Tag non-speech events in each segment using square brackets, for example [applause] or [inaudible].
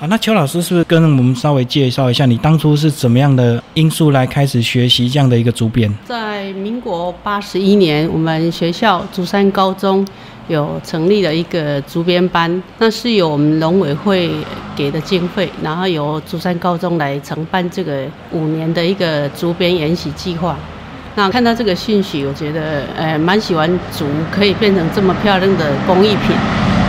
好，那邱老师是不是跟我们稍微介绍一下，你当初是怎么样的因素来开始学习这样的一个竹编？在民国八十一年，我们学校竹山高中有成立了一个竹编班，那是由我们农委会给的经费，然后由竹山高中来承办这个五年的一个竹编研习计划。那看到这个讯息，我觉得呃蛮喜欢竹可以变成这么漂亮的工艺品，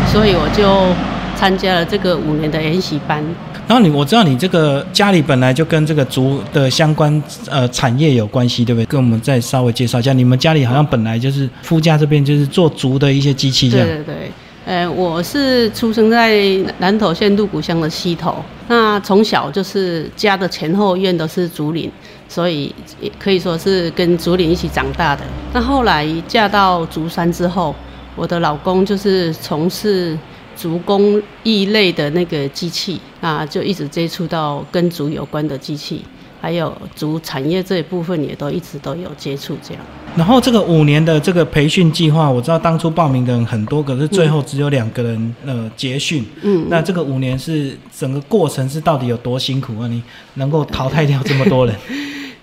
所以我就。参加了这个五年的研习班，然后你我知道你这个家里本来就跟这个竹的相关呃产业有关系，对不对？跟我们再稍微介绍一下，你们家里好像本来就是夫家这边就是做竹的一些机器这样。对对对，呃，我是出生在南投县鹿谷乡的溪头，那从小就是家的前后院都是竹林，所以也可以说是跟竹林一起长大的。那后来嫁到竹山之后，我的老公就是从事。竹工艺类的那个机器啊，就一直接触到跟竹有关的机器，还有竹产业这一部分也都一直都有接触这样。然后这个五年的这个培训计划，我知道当初报名的人很多，可是最后只有两个人呃结训。嗯。那这个五年是整个过程是到底有多辛苦啊？你能够淘汰掉这么多人？[laughs]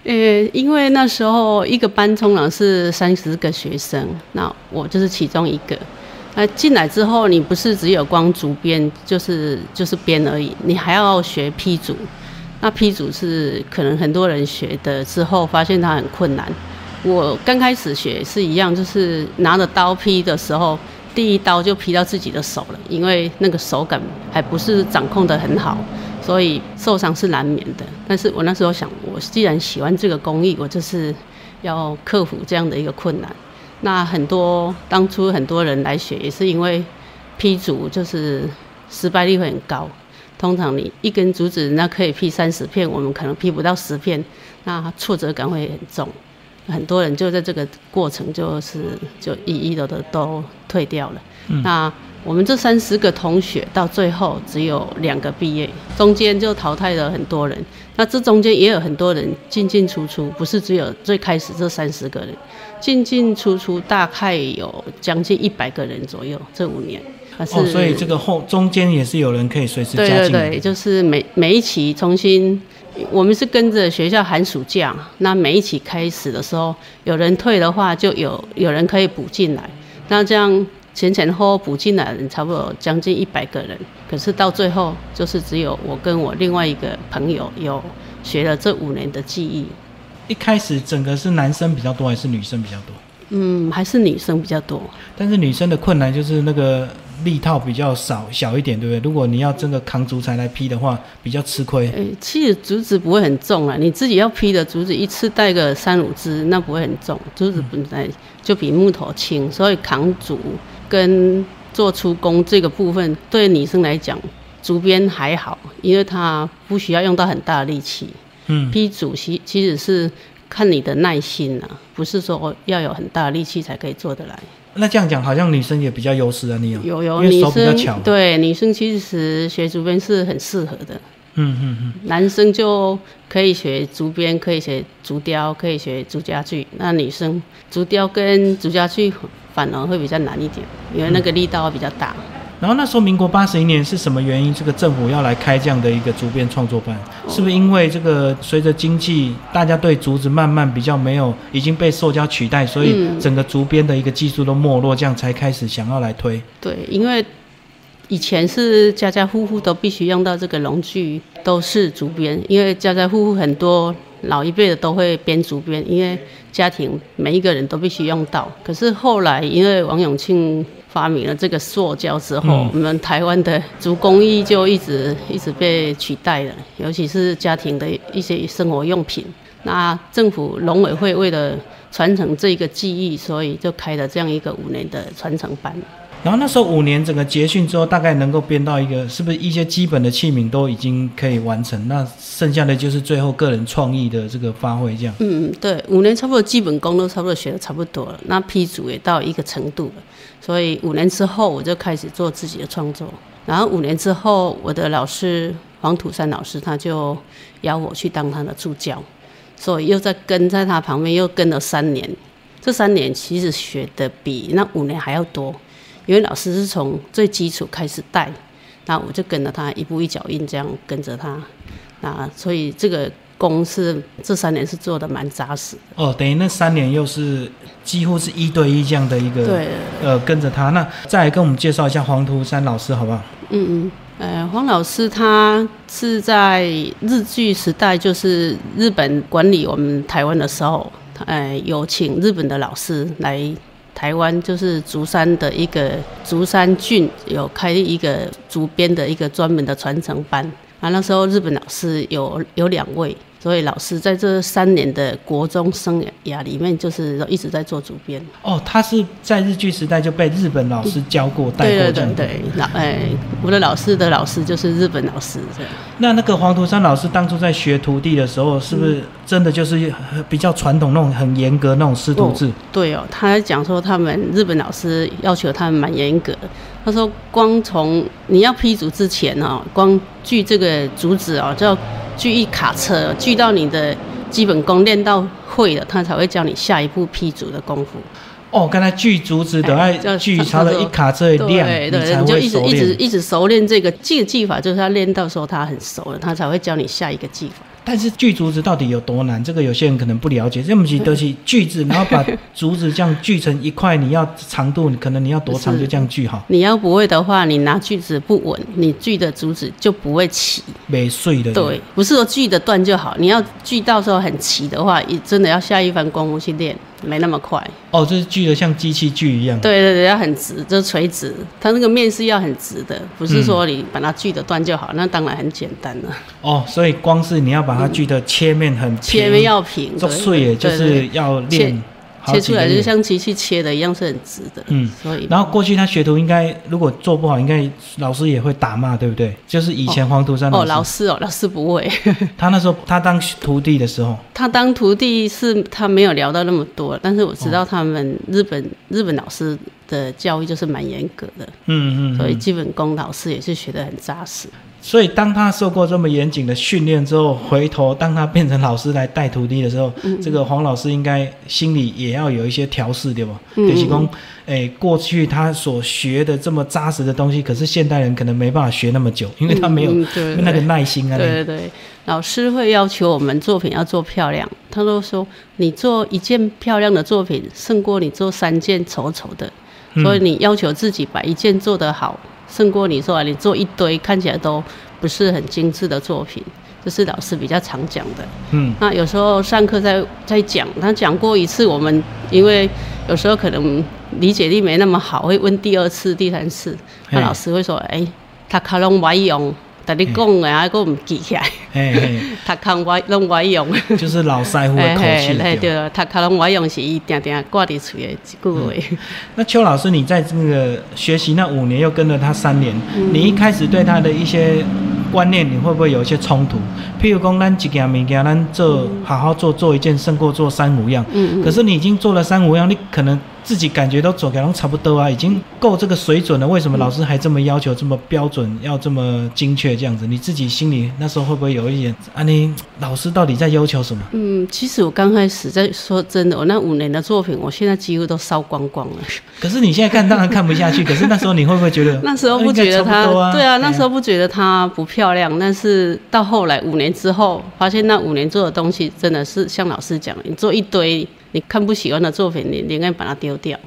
呃，因为那时候一个班通常是三十个学生，那我就是其中一个。那进来之后，你不是只有光竹编，就是就是编而已，你还要学批竹。那批竹是可能很多人学的之后，发现它很困难。我刚开始学是一样，就是拿着刀批的时候，第一刀就劈到自己的手了，因为那个手感还不是掌控的很好，所以受伤是难免的。但是我那时候想，我既然喜欢这个工艺，我就是要克服这样的一个困难。那很多当初很多人来学，也是因为劈竹就是失败率会很高。通常你一根竹子，那可以劈三十片，我们可能劈不到十片，那挫折感会很重。很多人就在这个过程，就是就一一的都都退掉了。那我们这三十个同学到最后只有两个毕业，中间就淘汰了很多人。那这中间也有很多人进进出出，不是只有最开始这三十个人，进进出出大概有将近一百个人左右。这五年，哦，所以这个后中间也是有人可以随时加进。对对对，就是每每一期重新，我们是跟着学校寒暑假，那每一期开始的时候，有人退的话，就有有人可以补进来，那这样。前前后后补进来人差不多将近一百个人，可是到最后就是只有我跟我另外一个朋友有学了这五年的技艺。一开始整个是男生比较多还是女生比较多？嗯，还是女生比较多。但是女生的困难就是那个。力套比较少小一点，对不对？如果你要真的扛竹材来劈的话，比较吃亏。诶，其实竹子不会很重啊，你自己要劈的竹子一次带个三五支，那不会很重。竹子本来就比木头轻，所以扛竹跟做出工这个部分，对女生来讲，竹编还好，因为它不需要用到很大的力气。嗯，劈竹其其实是看你的耐心啊，不是说要有很大的力气才可以做得来。那这样讲，好像女生也比较优势啊，你有有有，因为手比较巧。对，女生其实学竹编是很适合的。嗯嗯嗯。男生就可以学竹编，可以学竹雕，可以学竹家具。那女生竹雕跟竹家具反而会比较难一点，因为那个力道比较大。然后那时候，民国八十一年是什么原因？这个政府要来开这样的一个竹编创作班，是不是因为这个随着经济，大家对竹子慢慢比较没有已经被塑胶取代，所以整个竹编的一个技术都没落，这样才开始想要来推。对，因为以前是家家户户都必须用到这个农具，都是竹编，因为家家户户很多老一辈的都会编竹编，因为家庭每一个人都必须用到。可是后来因为王永庆。发明了这个塑胶之后，我们台湾的竹工艺就一直一直被取代了，尤其是家庭的一些生活用品。那政府农委会为了传承这个技艺，所以就开了这样一个五年的传承班。然后那时候五年整个结训之后，大概能够编到一个，是不是一些基本的器皿都已经可以完成？那剩下的就是最后个人创意的这个发挥，这样。嗯嗯，对，五年差不多基本功都差不多学的差不多了，那批组也到一个程度了，所以五年之后我就开始做自己的创作。然后五年之后，我的老师黄土山老师他就邀我去当他的助教，所以又在跟在他旁边又跟了三年。这三年其实学的比那五年还要多。因为老师是从最基础开始带，那我就跟着他一步一脚印这样跟着他，那所以这个功是这三年是做的蛮扎实的。哦，等于那三年又是几乎是一对一这样的一个，对，呃，跟着他。那再来跟我们介绍一下黄图山老师好不好？嗯嗯。呃，黄老师他是在日据时代，就是日本管理我们台湾的时候，呃，有请日本的老师来台湾，就是竹山的一个竹山郡有开一个竹编的一个专门的传承班，啊，那时候日本老师有有两位。所以老师在这三年的国中生涯里面，就是一直在做主编。哦，他是在日剧时代就被日本老师教过、带过对对对，老哎，我的老师的老师就是日本老师这样。那那个黄图山老师当初在学徒弟的时候，是不是真的就是比较传统那种很严格那种师徒制？对哦，他讲说他们日本老师要求他们蛮严格。他说，光从你要批竹之前哦，光锯这个竹子哦，就要。锯一卡车，锯到你的基本功练到会了，他才会教你下一步劈竹的功夫。哦，刚才锯竹子都要锯他的一卡车的量，对对，你就一直一直一直熟练这个这个技法，就是他练到时候他很熟了，他才会教你下一个技法。但是锯竹子到底有多难？这个有些人可能不了解。这么起都是锯子，然后把竹子这样锯成一块，你要长度，可能你要多长就这样锯好。你要不会的话，你拿锯子不稳，你锯的竹子就不会齐，没碎的。对，不是说锯的断就好，你要锯到时候很齐的话，也真的要下一番功夫去练。没那么快哦，就是锯的像机器锯一样。对对对，要很直，就是垂直。它那个面是要很直的，不是说你把它锯的断就好，那当然很简单了。哦，所以光是你要把它锯的切面很平，切面要平，做碎也就是要练。切出来就像机器切的一样，是很直的。嗯，所以然后过去他学徒应该如果做不好，应该老师也会打骂，对不对？就是以前黄图山哦，老师哦，老师不会。[laughs] 他那时候他当徒弟的时候，他当徒弟是他没有聊到那么多，但是我知道他们日本日本老师的教育就是蛮严格的。嗯嗯，所以基本功老师也是学的很扎实。所以，当他受过这么严谨的训练之后，回头当他变成老师来带徒弟的时候，这个黄老师应该心里也要有一些调试，对吧？就是讲，哎，过去他所学的这么扎实的东西，可是现代人可能没办法学那么久，因为他没有那个耐心啊。对对对，老师会要求我们作品要做漂亮，他都说你做一件漂亮的作品，胜过你做三件丑丑的，所以你要求自己把一件做得好。胜过你说啊你做一堆看起来都不是很精致的作品，这是老师比较常讲的。嗯，那有时候上课在在讲，他讲过一次，我们因为有时候可能理解力没那么好，会问第二次、第三次，那老师会说：“哎，他可能歪用。”但你讲的还佫唔记起来，他康我拢我用，就是老师傅的口气。对，他可能我用是伊定定挂伫嘴的一句话。那邱老师，你在这个学习那五年，又跟了他三年，你一开始对他的一些观念，你会不会有一些冲突？譬如讲，咱一件物件，咱做好好做做一件，胜过做三五样。嗯嗯。可是你已经做了三五样，你可能。自己感觉都走可能差不多啊，已经够这个水准了。为什么老师还这么要求这么标准，要这么精确这样子？你自己心里那时候会不会有一点啊？你老师到底在要求什么？嗯，其实我刚开始在说真的，我那五年的作品，我现在几乎都烧光光了。可是你现在看当然看不下去，[laughs] 可是那时候你会不会觉得？那时候不觉得它对啊，那时候不觉得它不漂亮，但是到后来五年之后，发现那五年做的东西真的是像老师讲，你做一堆。你看不喜欢的作品，你宁愿把它丢掉，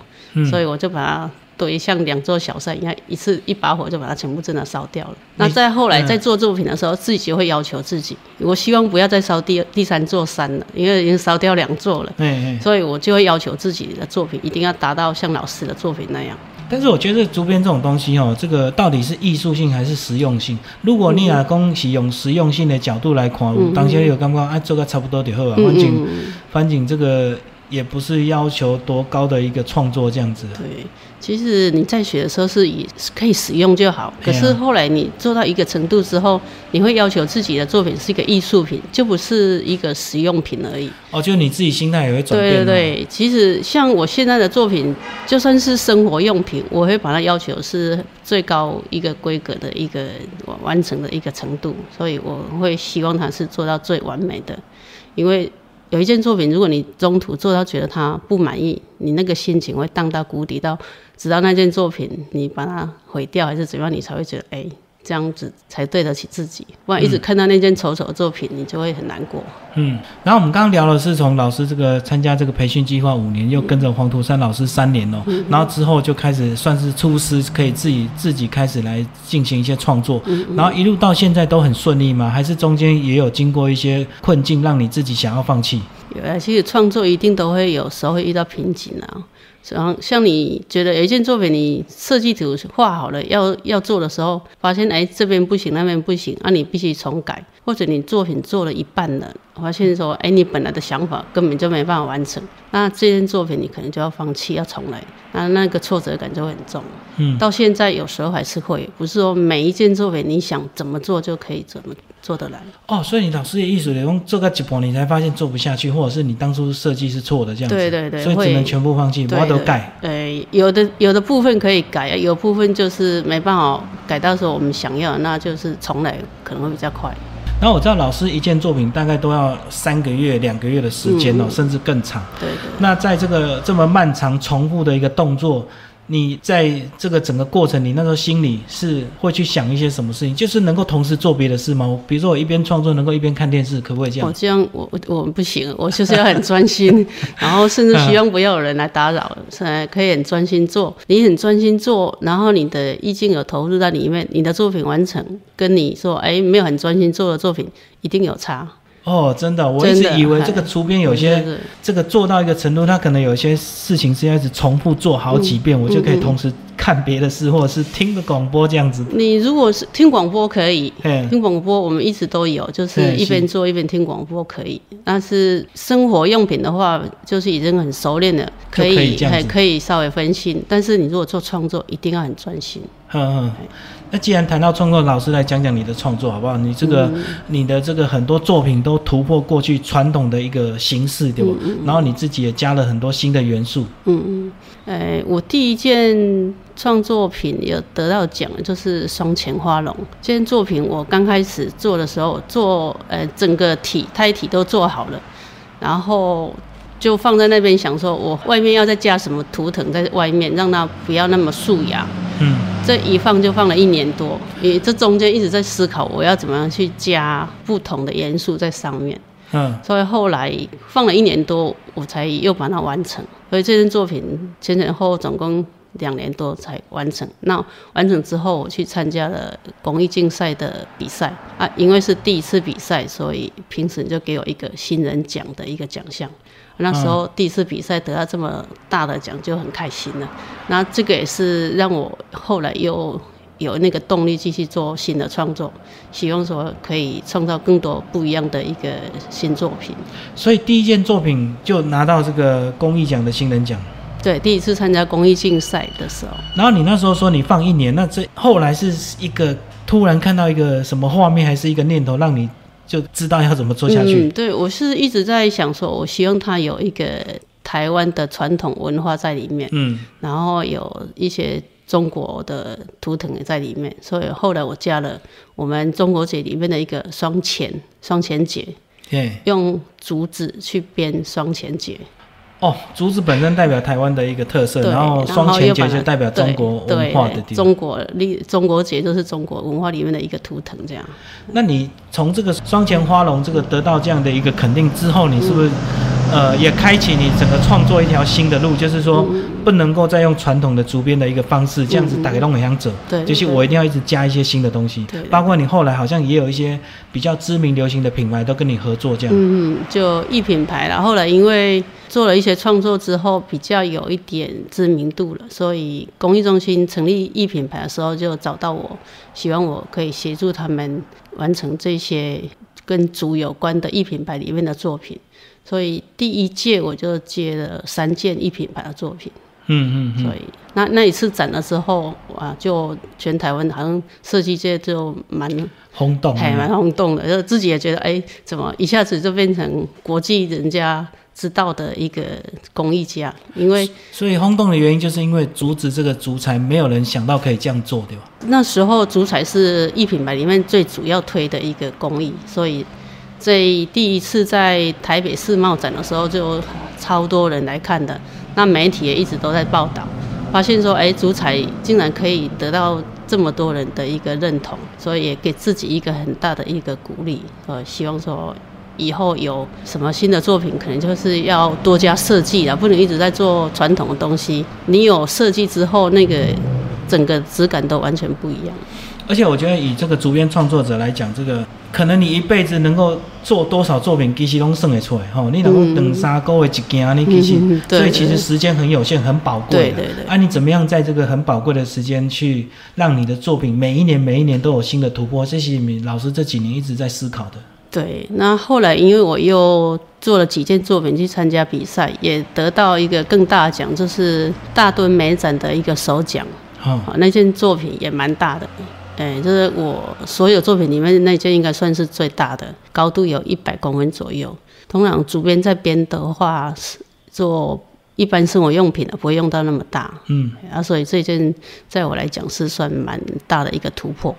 所以我就把它堆像两座小山一样，一次一把火就把它全部真的烧掉了。那再后来在做作品的时候，自己会要求自己，我希望不要再烧第二、第三座山了，因为已经烧掉两座了。所以我就会要求自己的作品一定要达到像老师的作品那样。但是我觉得竹编这种东西哦，这个到底是艺术性还是实用性？如果你啊讲是用实用性的角度来看，当下有感觉啊做个差不多就好啊，反正反正这个。也不是要求多高的一个创作这样子。对，其实你在学的时候是以可以使用就好。可是后来你做到一个程度之后，你会要求自己的作品是一个艺术品，就不是一个实用品而已。哦，就你自己心态也会转变。对对对，其实像我现在的作品，就算是生活用品，我会把它要求是最高一个规格的一个完成的一个程度，所以我会希望它是做到最完美的，因为。有一件作品，如果你中途做到觉得他不满意，你那个心情会荡到谷底，到直到那件作品你把它毁掉还是怎样，你才会觉得哎，这样子才对得起自己。不然一直看到那件丑丑的作品，你就会很难过。嗯，然后我们刚刚聊的是从老师这个参加这个培训计划五年，又跟着黄土山老师三年哦，然后之后就开始算是出师，可以自己自己开始来进行一些创作，然后一路到现在都很顺利吗？还是中间也有经过一些困境，让你自己想要放弃？有啊，其实创作一定都会有时候会遇到瓶颈啊。然后像你觉得有一件作品，你设计图画好了，要要做的时候，发现哎这边不行，那边不行，那你必须重改，或者你作品做了一半了，发现说哎你本来的想法根本就没办法完成，那这件作品你可能就要放弃，要重来，那那个挫折感就会很重。嗯，到现在有时候还是会，不是说每一件作品你想怎么做就可以怎么做得来。哦，所以你老师的意思，你，用做个几波，你才发现做不下去，或者是你当初设计是错的这样子。对对对，所以只能全部放弃，我都改。对，有的有的部分可以改，有部分就是没办法改到说我们想要，那就是重来可能会比较快。然后我知道老师一件作品大概都要三个月、两个月的时间哦，甚至更长。对对。那在这个这么漫长、重复的一个动作。你在这个整个过程，你那时候心里是会去想一些什么事情？就是能够同时做别的事吗？比如说我一边创作，能够一边看电视，可不可以这样？我这样，我我我不行，我就是要很专心，[laughs] 然后甚至希望不要有人来打扰，才可以很专心做。你很专心做，然后你的意境有投入在里面，你的作品完成，跟你说哎没有很专心做的作品一定有差。哦，真的，我一直以为这个出编有些这个做到一个程度，他可能有些事情是要一直重复做好几遍，我就可以同时看别的事，或者是听个广播这样子。你如果是听广播可以，听广播我们一直都有，就是一边做一边听广播可以。但是生活用品的话，就是已经很熟练了，可以还可以稍微分心。但是你如果做创作，一定要很专心。嗯嗯。那既然谈到创作，老师来讲讲你的创作好不好？你这个你的这个很多作品都突破过去传统的一个形式，对吧？然后你自己也加了很多新的元素。嗯嗯。哎，我第一件创作品有得到奖，就是双钱花龙。这件作品我刚开始做的时候，做呃整个体胎体都做好了，然后就放在那边，想说我外面要再加什么图腾在外面，让它不要那么素雅。嗯。这一放就放了一年多，因为这中间一直在思考我要怎么样去加不同的元素在上面。嗯，所以后来放了一年多，我才又把它完成。所以这件作品前前后后总共两年多才完成。那完成之后，我去参加了公益竞赛的比赛啊，因为是第一次比赛，所以评审就给我一个新人奖的一个奖项。那时候第一次比赛得到这么大的奖就很开心了。那这个也是让我后来又有那个动力继续做新的创作，希望说可以创造更多不一样的一个新作品。所以第一件作品就拿到这个公益奖的新人奖。对，第一次参加公益竞赛的时候。然后你那时候说你放一年，那这后来是一个突然看到一个什么画面，还是一个念头让你？就知道要怎么做下去。嗯，对我是一直在想说，我希望它有一个台湾的传统文化在里面，嗯，然后有一些中国的图腾也在里面，所以后来我加了我们中国节里面的一个双钱双钱节，对，用竹子去编双钱节。哦，竹子本身代表台湾的一个特色，然后双钱节就代表中国文化的地方。中国历中国节就是中国文化里面的一个图腾，这样。那你从这个双钱花龙这个得到这样的一个肯定之后，你是不是？呃，也开启你整个创作一条新的路，就是说不能够再用传统的竹编的一个方式这样子打给弄影响者，对，就是我一定要一直加一些新的东西，对，包括你后来好像也有一些比较知名流行的品牌都跟你合作这样，嗯嗯，就一品牌了。后来因为做了一些创作之后，比较有一点知名度了，所以公益中心成立一品牌的时候就找到我，希望我可以协助他们完成这些跟竹有关的一品牌里面的作品。所以第一届我就接了三件一品牌的作品，嗯嗯，所以那那一次展的时候，哇，就全台湾好像设计界就蛮轰动，还蛮轰动的，就自己也觉得，哎，怎么一下子就变成国际人家知道的一个工艺家？因为所以轰动的原因，就是因为竹子这个竹材，没有人想到可以这样做，对吧？那时候竹材是一品牌里面最主要推的一个工艺，所以。这第一次在台北世贸展的时候，就超多人来看的。那媒体也一直都在报道，发现说，哎，足彩竟然可以得到这么多人的一个认同，所以也给自己一个很大的一个鼓励。呃，希望说以后有什么新的作品，可能就是要多加设计了，不能一直在做传统的东西。你有设计之后，那个整个质感都完全不一样。而且我觉得以这个竹编创作者来讲，这个可能你一辈子能够做多少作品，其实都算得出来哈。你能够等三个月一件，你其实所以其实时间很有限，很宝贵。对对对。啊，你怎么样在这个很宝贵的时间去让你的作品每一年每一年都有新的突破？这是老师这几年一直在思考的。对，那后来因为我又做了几件作品去参加比赛，也得到一个更大的奖，就是大墩美展的一个首奖。哦，那件作品也蛮大的。哎，就是我所有作品里面那件应该算是最大的，高度有一百公分左右。通常主编在编的话，是做一般生活用品的，不会用到那么大。嗯，啊，所以这件在我来讲是算蛮大的一个突破。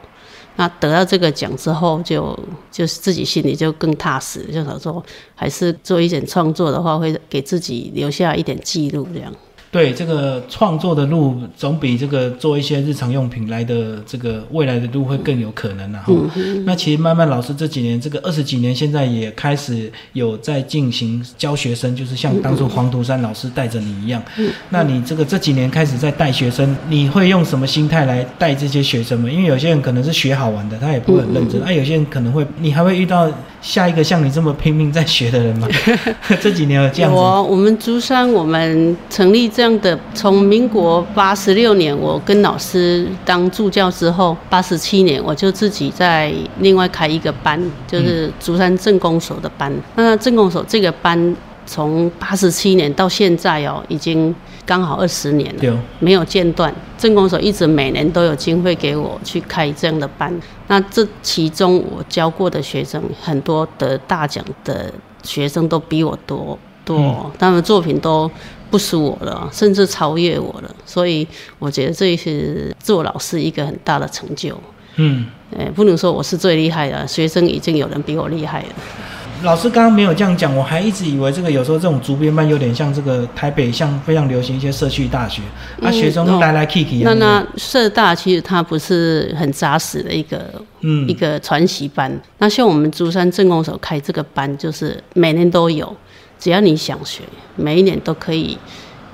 那得到这个奖之后，就就是自己心里就更踏实，就想说还是做一点创作的话，会给自己留下一点记录这样。对这个创作的路，总比这个做一些日常用品来的这个未来的路会更有可能啊！哈，那其实慢慢老师这几年，这个二十几年，现在也开始有在进行教学生，就是像当初黄图山老师带着你一样。那你这个这几年开始在带学生，你会用什么心态来带这些学生们？因为有些人可能是学好玩的，他也不会很认真；，啊，有些人可能会，你还会遇到下一个像你这么拼命在学的人吗？[laughs] [laughs] 这几年有这样子。我我们竹山我们成立这样的，从民国八十六年我跟老师当助教之后，八十七年我就自己在另外开一个班，就是竹山政工所的班。那政工所这个班从八十七年到现在哦，已经刚好二十年了，没有间断。正工所一直每年都有经费给我去开这样的班。那这其中我教过的学生很多得大奖的学生都比我多多，他们作品都。不输我了，甚至超越我了，所以我觉得这是做老师一个很大的成就。嗯，哎，不能说我是最厉害的，学生已经有人比我厉害了。老师刚刚没有这样讲，我还一直以为这个有时候这种竹编班有点像这个台北像非常流行一些社区大学，啊，学生都来来去去。那那社大其实它不是很扎实的一个，嗯，一个传习班。那像我们竹山正工所开这个班，就是每年都有。只要你想学，每一年都可以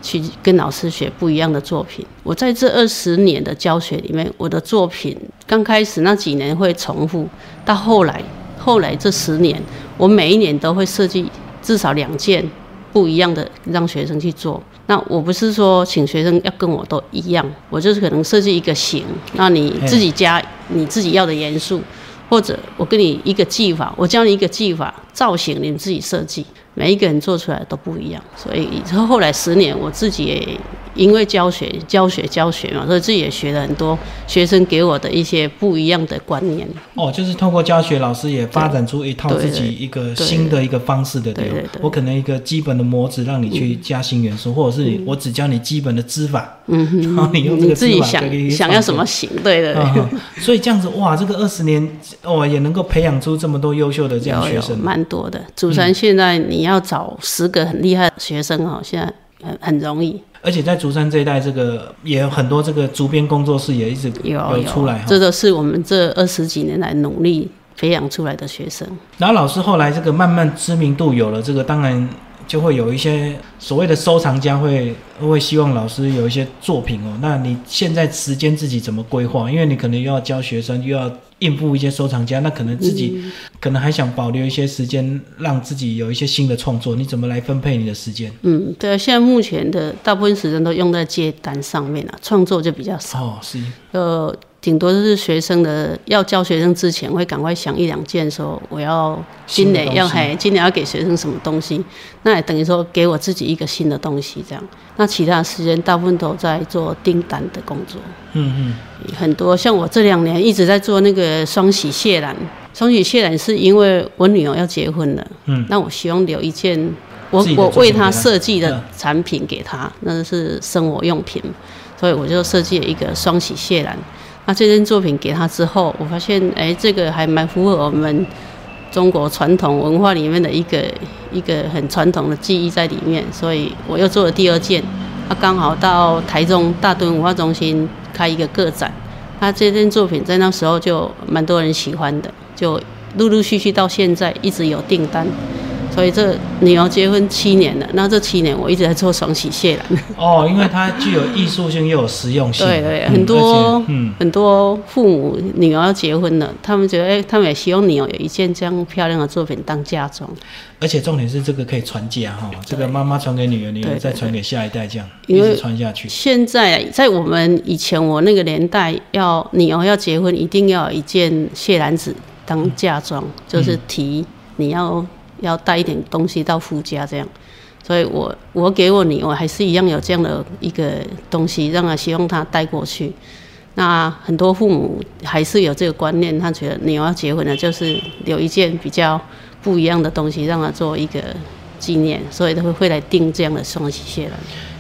去跟老师学不一样的作品。我在这二十年的教学里面，我的作品刚开始那几年会重复，到后来，后来这十年，我每一年都会设计至少两件不一样的让学生去做。那我不是说请学生要跟我都一样，我就是可能设计一个型，那你自己加你自己要的元素，或者我给你一个技法，我教你一个技法造型，你们自己设计。每一个人做出来都不一样，所以后后来十年，我自己也因为教学、教学、教学嘛，所以自己也学了很多学生给我的一些不一样的观念。哦，就是透过教学，老师也发展出一套自己一个新的一个方式的。对对对。我可能一个基本的模子让你去加新元素，或者是我只教你基本的织法，嗯哼，[laughs] 然后你用这个自己想想要什么型，对对。所以这样子哇，这个二十年哦，也能够培养出这么多优秀的这样学生，蛮多的。祖山现在你。要找十个很厉害的学生哦，现在很很容易。而且在竹山这一带，这个也有很多这个竹编工作室也一直有出来。这都是我们这二十几年来努力培养出来的学生。然后老师后来这个慢慢知名度有了，这个当然就会有一些所谓的收藏家会会希望老师有一些作品哦。那你现在时间自己怎么规划？因为你可能又要教学生，又要。应付一些收藏家，那可能自己可能还想保留一些时间，让自己有一些新的创作。你怎么来分配你的时间？嗯，对啊，现在目前的大部分时间都用在接单上面了，创作就比较少。哦，是。呃。顶多是学生的要教学生之前会赶快想一两件，说我要今年要还今年要给学生什么东西，那也等于说给我自己一个新的东西这样。那其他时间大部分都在做订单的工作。嗯嗯，很多像我这两年一直在做那个双喜谢兰，双喜谢兰是因为我女儿要结婚了，嗯，那我希望留一件我我为她设计的产品给她，那是生活用品，所以我就设计了一个双喜谢兰。那这件作品给他之后，我发现，哎，这个还蛮符合我们中国传统文化里面的一个一个很传统的记忆在里面，所以我又做了第二件。他刚好到台中大墩文化中心开一个个展，他这件作品在那时候就蛮多人喜欢的，就陆陆续续到现在一直有订单。所以这你要结婚七年了，那这七年我一直在做双喜蟹兰。哦，因为它具有艺术性又有实用性。对对，很多嗯很多父母女儿要结婚了，他们觉得哎，他们也希望女儿有一件这样漂亮的作品当嫁妆。而且重点是这个可以传家哈，这个妈妈传给女儿，女儿再传给下一代，这样一直传下去。现在在我们以前我那个年代，要女儿要结婚，一定要有一件蟹篮子当嫁妆，就是提你要。要带一点东西到夫家，这样，所以我我给我女，我还是一样有这样的一个东西，让她希望她带过去。那很多父母还是有这个观念，他觉得你要结婚了，就是有一件比较不一样的东西，让她做一个纪念，所以他会会来订这样的双喜蟹了。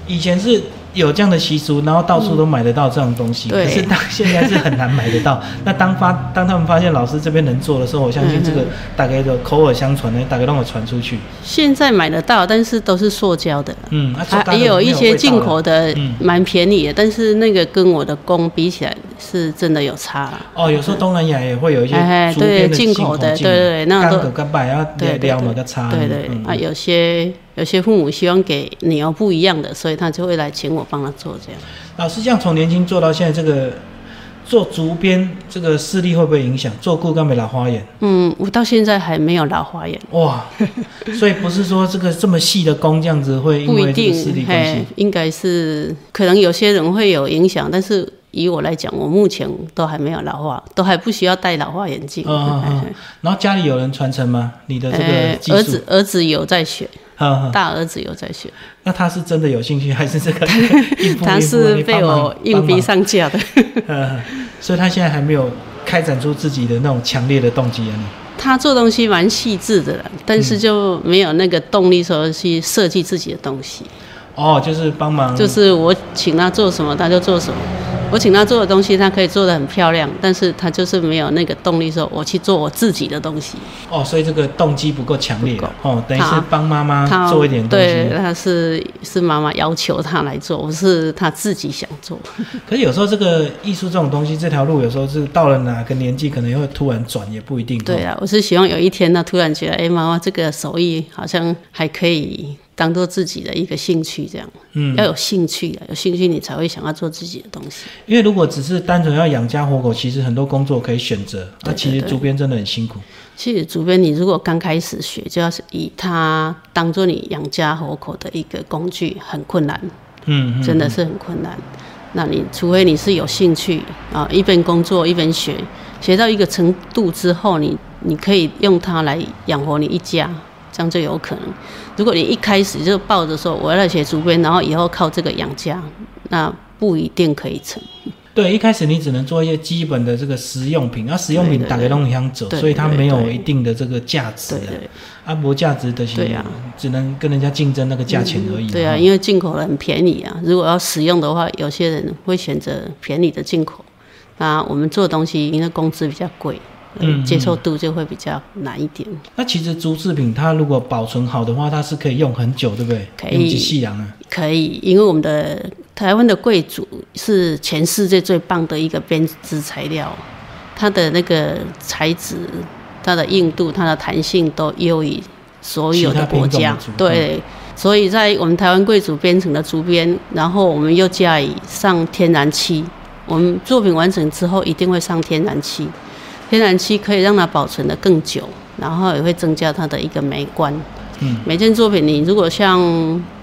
以前是。有这样的习俗，然后到处都买得到这样东西。可是当现在是很难买得到。[laughs] 那当发当他们发现老师这边能做的时候，我相信这个大概的口耳相传呢，大概让我传出去。现在买得到，但是都是塑胶的。嗯，还也有一些进口的，蛮便宜的。但是那个跟我的工比起来，是真的有差。哦，有时候东南亚也会有一些对进口的，对对对，那都个摆要撩么个差。对对啊，有些。有些父母希望给女儿不一样的，所以他就会来请我帮他做这样。老师这样从年轻做到现在，这个做竹编这个视力会不会影响？做过干没老花眼？嗯，我到现在还没有老花眼。哇，所以不是说这个这么细的工这样子会因为视力关系？应该是可能有些人会有影响，但是以我来讲，我目前都还没有老化，都还不需要戴老化眼镜。嗯嗯。然后家里有人传承吗？你的这个儿子儿子有在学。大儿子有在学，那他是真的有兴趣，还是这个？[laughs] 他是被我硬逼上架的。[laughs] 所以他现在还没有开展出自己的那种强烈的动机啊。他做东西蛮细致的，但是就没有那个动力说去设计自己的东西。哦，就是帮忙，就是我请他做什么，他就做什么。我请他做的东西，他可以做的很漂亮，但是他就是没有那个动力说我去做我自己的东西。哦，所以这个动机不够强烈。哦，等于是帮妈妈做一点东西。对，他是是妈妈要求他来做，不是他自己想做。[laughs] 可是有时候这个艺术这种东西，这条路有时候是到了哪个年纪，可能又会突然转，也不一定。对啊，我是希望有一天他突然觉得，哎，妈妈这个手艺好像还可以。当做自己的一个兴趣，这样，嗯，要有兴趣的，有兴趣你才会想要做自己的东西。因为如果只是单纯要养家活口，其实很多工作可以选择。那其实主编真的很辛苦。其实主编，你如果刚开始学，就要是以它当做你养家活口的一个工具，很困难。嗯，真的是很困难。那你除非你是有兴趣啊，一边工作一边学，学到一个程度之后，你你可以用它来养活你一家。这样就有可能。如果你一开始就抱着说我要来写主编，然后以后靠这个养家，那不一定可以成。对，一开始你只能做一些基本的这个实用品，那实用品打开东想走，所以它没有一定的这个价值的。阿伯价值的对啊，只能跟人家竞争那个价钱而已。对啊，因为进口的很便宜啊。如果要使用的话，有些人会选择便宜的进口。那我们做的东西，因为工资比较贵。嗯，接受度就会比较难一点。那其实竹制品，它如果保存好的话，它是可以用很久，对不对？可以。细阳啊，可以，因为我们的台湾的贵族是全世界最棒的一个编织材料，它的那个材质、它的硬度、它的弹性都优于所有的国家。对，所以在我们台湾贵族编成的竹编，然后我们又加以上天然漆，我们作品完成之后一定会上天然漆。天然漆可以让它保存的更久，然后也会增加它的一个美观。嗯，每件作品你如果像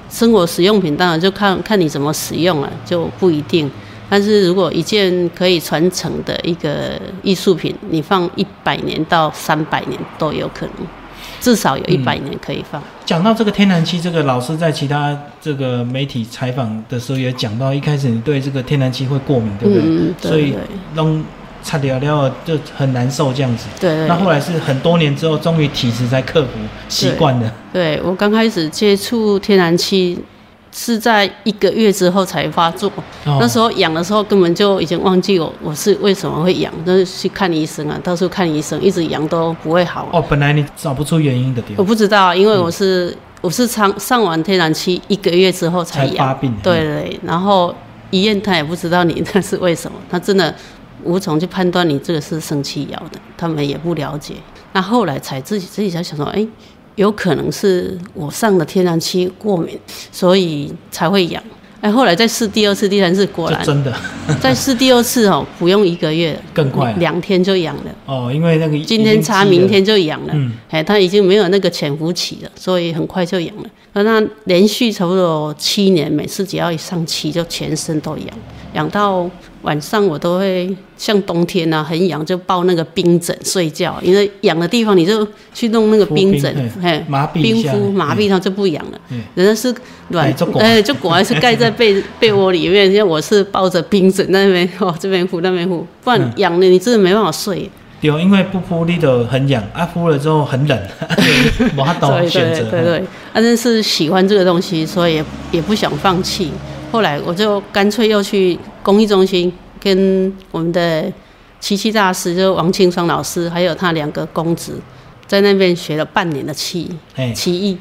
生活实用品，当然就看看你怎么使用了，就不一定。但是如果一件可以传承的一个艺术品，你放一百年到三百年都有可能，至少有一百年可以放。讲到这个天然漆，这个老师在其他这个媒体采访的时候也讲到，一开始你对这个天然漆会过敏，对不对？所以弄。擦掉掉就很难受这样子，对。那后来是很多年之后，终于体质才克服习惯了。对我刚开始接触天然气是在一个月之后才发作，那时候痒的时候根本就已经忘记我我是为什么会痒，都是去看医生啊，到处看医生，一直痒都不会好。哦，本来你找不出原因的地方。我不知道，因为我是我是上上完天然气一个月之后才发病。对对，然后医院他也不知道你那是为什么，他真的。无从去判断你这个是生气咬的，他们也不了解。那后来才自己自己才想说，哎，有可能是我上了天然气过敏，所以才会痒。哎，后来再试第二次、第三次，果然真的。再试第二次哦，不用一个月，更快，两天就痒了。哦，因为那个今天擦，明天就痒了。嗯，哎，它已经没有那个潜伏期了，所以很快就痒了。那连续差不多七年，每次只要一上气，就全身都痒，痒到。晚上我都会像冬天啊，很痒就抱那个冰枕睡觉，因为痒的地方你就去弄那个冰枕，嘿，麻痹冰敷麻痹它就不痒了。人家是软，哎，就果然是盖在被 [laughs] 被窝里面，因为我是抱着冰枕那边 [laughs] 哦，这边敷那边敷，不然痒的你真的没办法睡。有，因为不敷你都很痒，啊敷了之后很冷，[laughs] 没法选择。对对对，但是是喜欢这个东西，所以也也不想放弃。后来我就干脆又去公益中心，跟我们的漆器大师，就是王清双老师，还有他两个公子，在那边学了半年的漆，漆艺，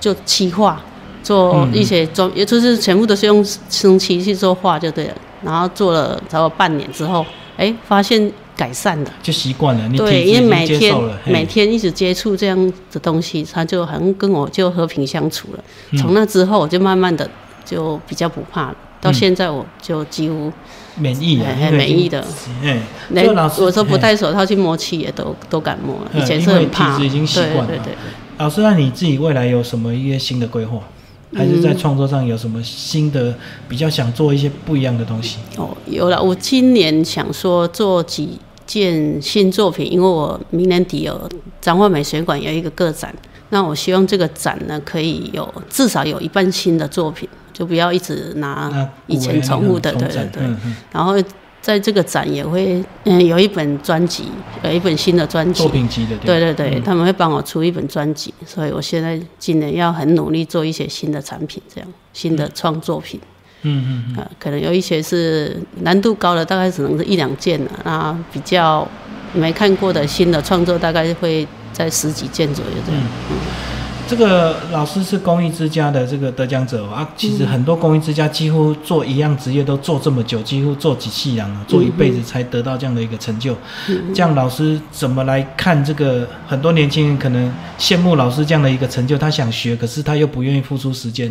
就漆画，做一些装，也就是全部都是用生漆去做画就对了。然后做了差不多半年之后，哎，发现改善了，就习惯了。对，因为每天每天一直接触这样的东西，他就很跟我就和平相处了。从那之后，我就慢慢的。就比较不怕了，到现在我就几乎免疫，很免疫的。哎，我说不戴手套去摸漆也都都敢摸了，以前是很怕。已经习惯了。老师，那你自己未来有什么一些新的规划？还是在创作上有什么新的比较想做一些不一样的东西？哦，有了，我今年想说做几件新作品，因为我明年底有彰化美学馆有一个个展，那我希望这个展呢可以有至少有一半新的作品。就不要一直拿以前重复的，对对对。然后在这个展也会，嗯，有一本专辑，有一本新的专辑，作品集的，对对对，他们会帮我出一本专辑，所以我现在今年要很努力做一些新的产品，这样新的创作品。嗯嗯啊，可能有一些是难度高的，大概只能是一两件了。那比较没看过的新的创作，大概会在十几件左右这样。这个老师是公益之家的这个得奖者啊，其实很多公益之家几乎做一样职业都做这么久，几乎做几夕阳了，做一辈子才得到这样的一个成就。这样老师怎么来看这个？很多年轻人可能羡慕老师这样的一个成就，他想学，可是他又不愿意付出时间。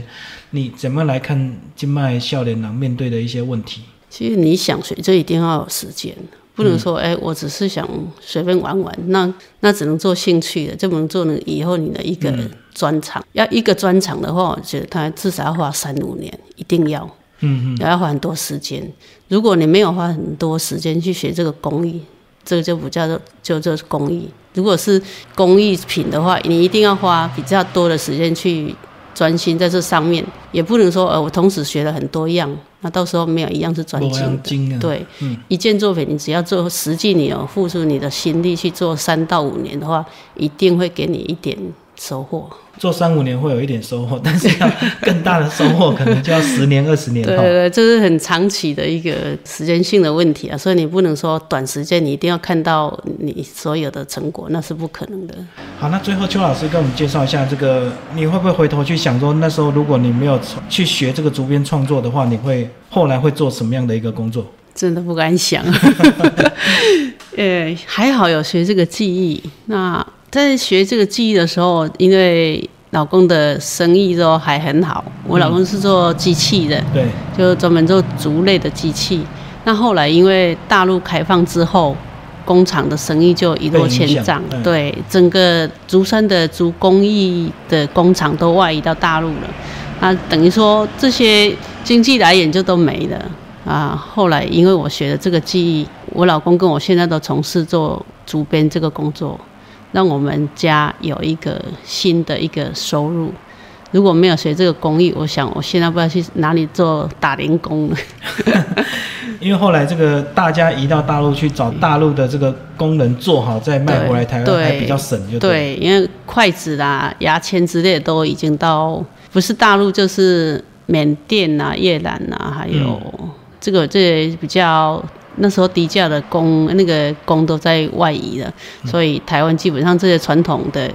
你怎么来看金麦笑脸郎面对的一些问题？其实你想学，就一定要有时间。不能说，哎，我只是想随便玩玩，那那只能做兴趣的，就不能做呢以后你的一个专长。要一个专长的话，我觉得他至少要花三五年，一定要，嗯嗯，也要花很多时间。如果你没有花很多时间去学这个工艺，这个就不叫做就做工艺。如果是工艺品的话，你一定要花比较多的时间去。专心在这上面，也不能说呃，我同时学了很多样，那到时候没有一样是专精的。对，一件作品你只要做实际，你有付出你的心力去做三到五年的话，一定会给你一点收获。做三五年会有一点收获，但是要更大的收获，可能就要十年、二十年。[laughs] 对对，这是很长期的一个时间性的问题啊，所以你不能说短时间你一定要看到你所有的成果，那是不可能的。好，那最后邱老师跟我们介绍一下这个，你会不会回头去想说，那时候如果你没有去学这个竹编创作的话，你会后来会做什么样的一个工作？真的不敢想。[laughs] 呃，还好有学这个技艺，那。在学这个技艺的时候，因为老公的生意都还很好，我老公是做机器的，对，就专门做竹类的机器。那后来因为大陆开放之后，工厂的生意就一落千丈，对，整个竹山的竹工艺的工厂都外移到大陆了，那等于说这些经济来源就都没了啊。后来因为我学的这个技艺，我老公跟我现在都从事做竹编这个工作。让我们家有一个新的一个收入。如果没有学这个工艺，我想我现在不知道去哪里做打零工了。[laughs] 因为后来这个大家移到大陆去找大陆的这个工人做好，再卖回来台湾还比较省，就对。因为筷子啦、牙签之类都已经到不是大陆就是缅甸啊、越南啊，还有这个这比较。那时候低价的工，那个工都在外移了，所以台湾基本上这些传统的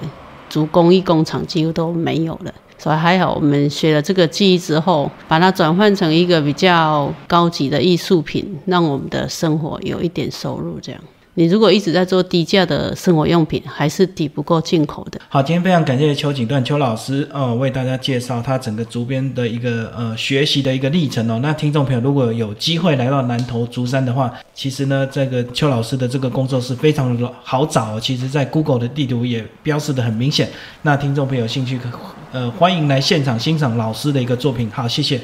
竹工艺工厂几乎都没有了。所以还好我们学了这个技艺之后，把它转换成一个比较高级的艺术品，让我们的生活有一点收入，这样。你如果一直在做低价的生活用品，还是抵不过进口的。好，今天非常感谢邱景段邱老师，呃，为大家介绍他整个竹编的一个呃学习的一个历程哦。那听众朋友如果有机会来到南投竹山的话，其实呢，这个邱老师的这个工作室非常的好找。其实，在 Google 的地图也标示的很明显。那听众朋友有兴趣呃欢迎来现场欣赏老师的一个作品。好，谢谢。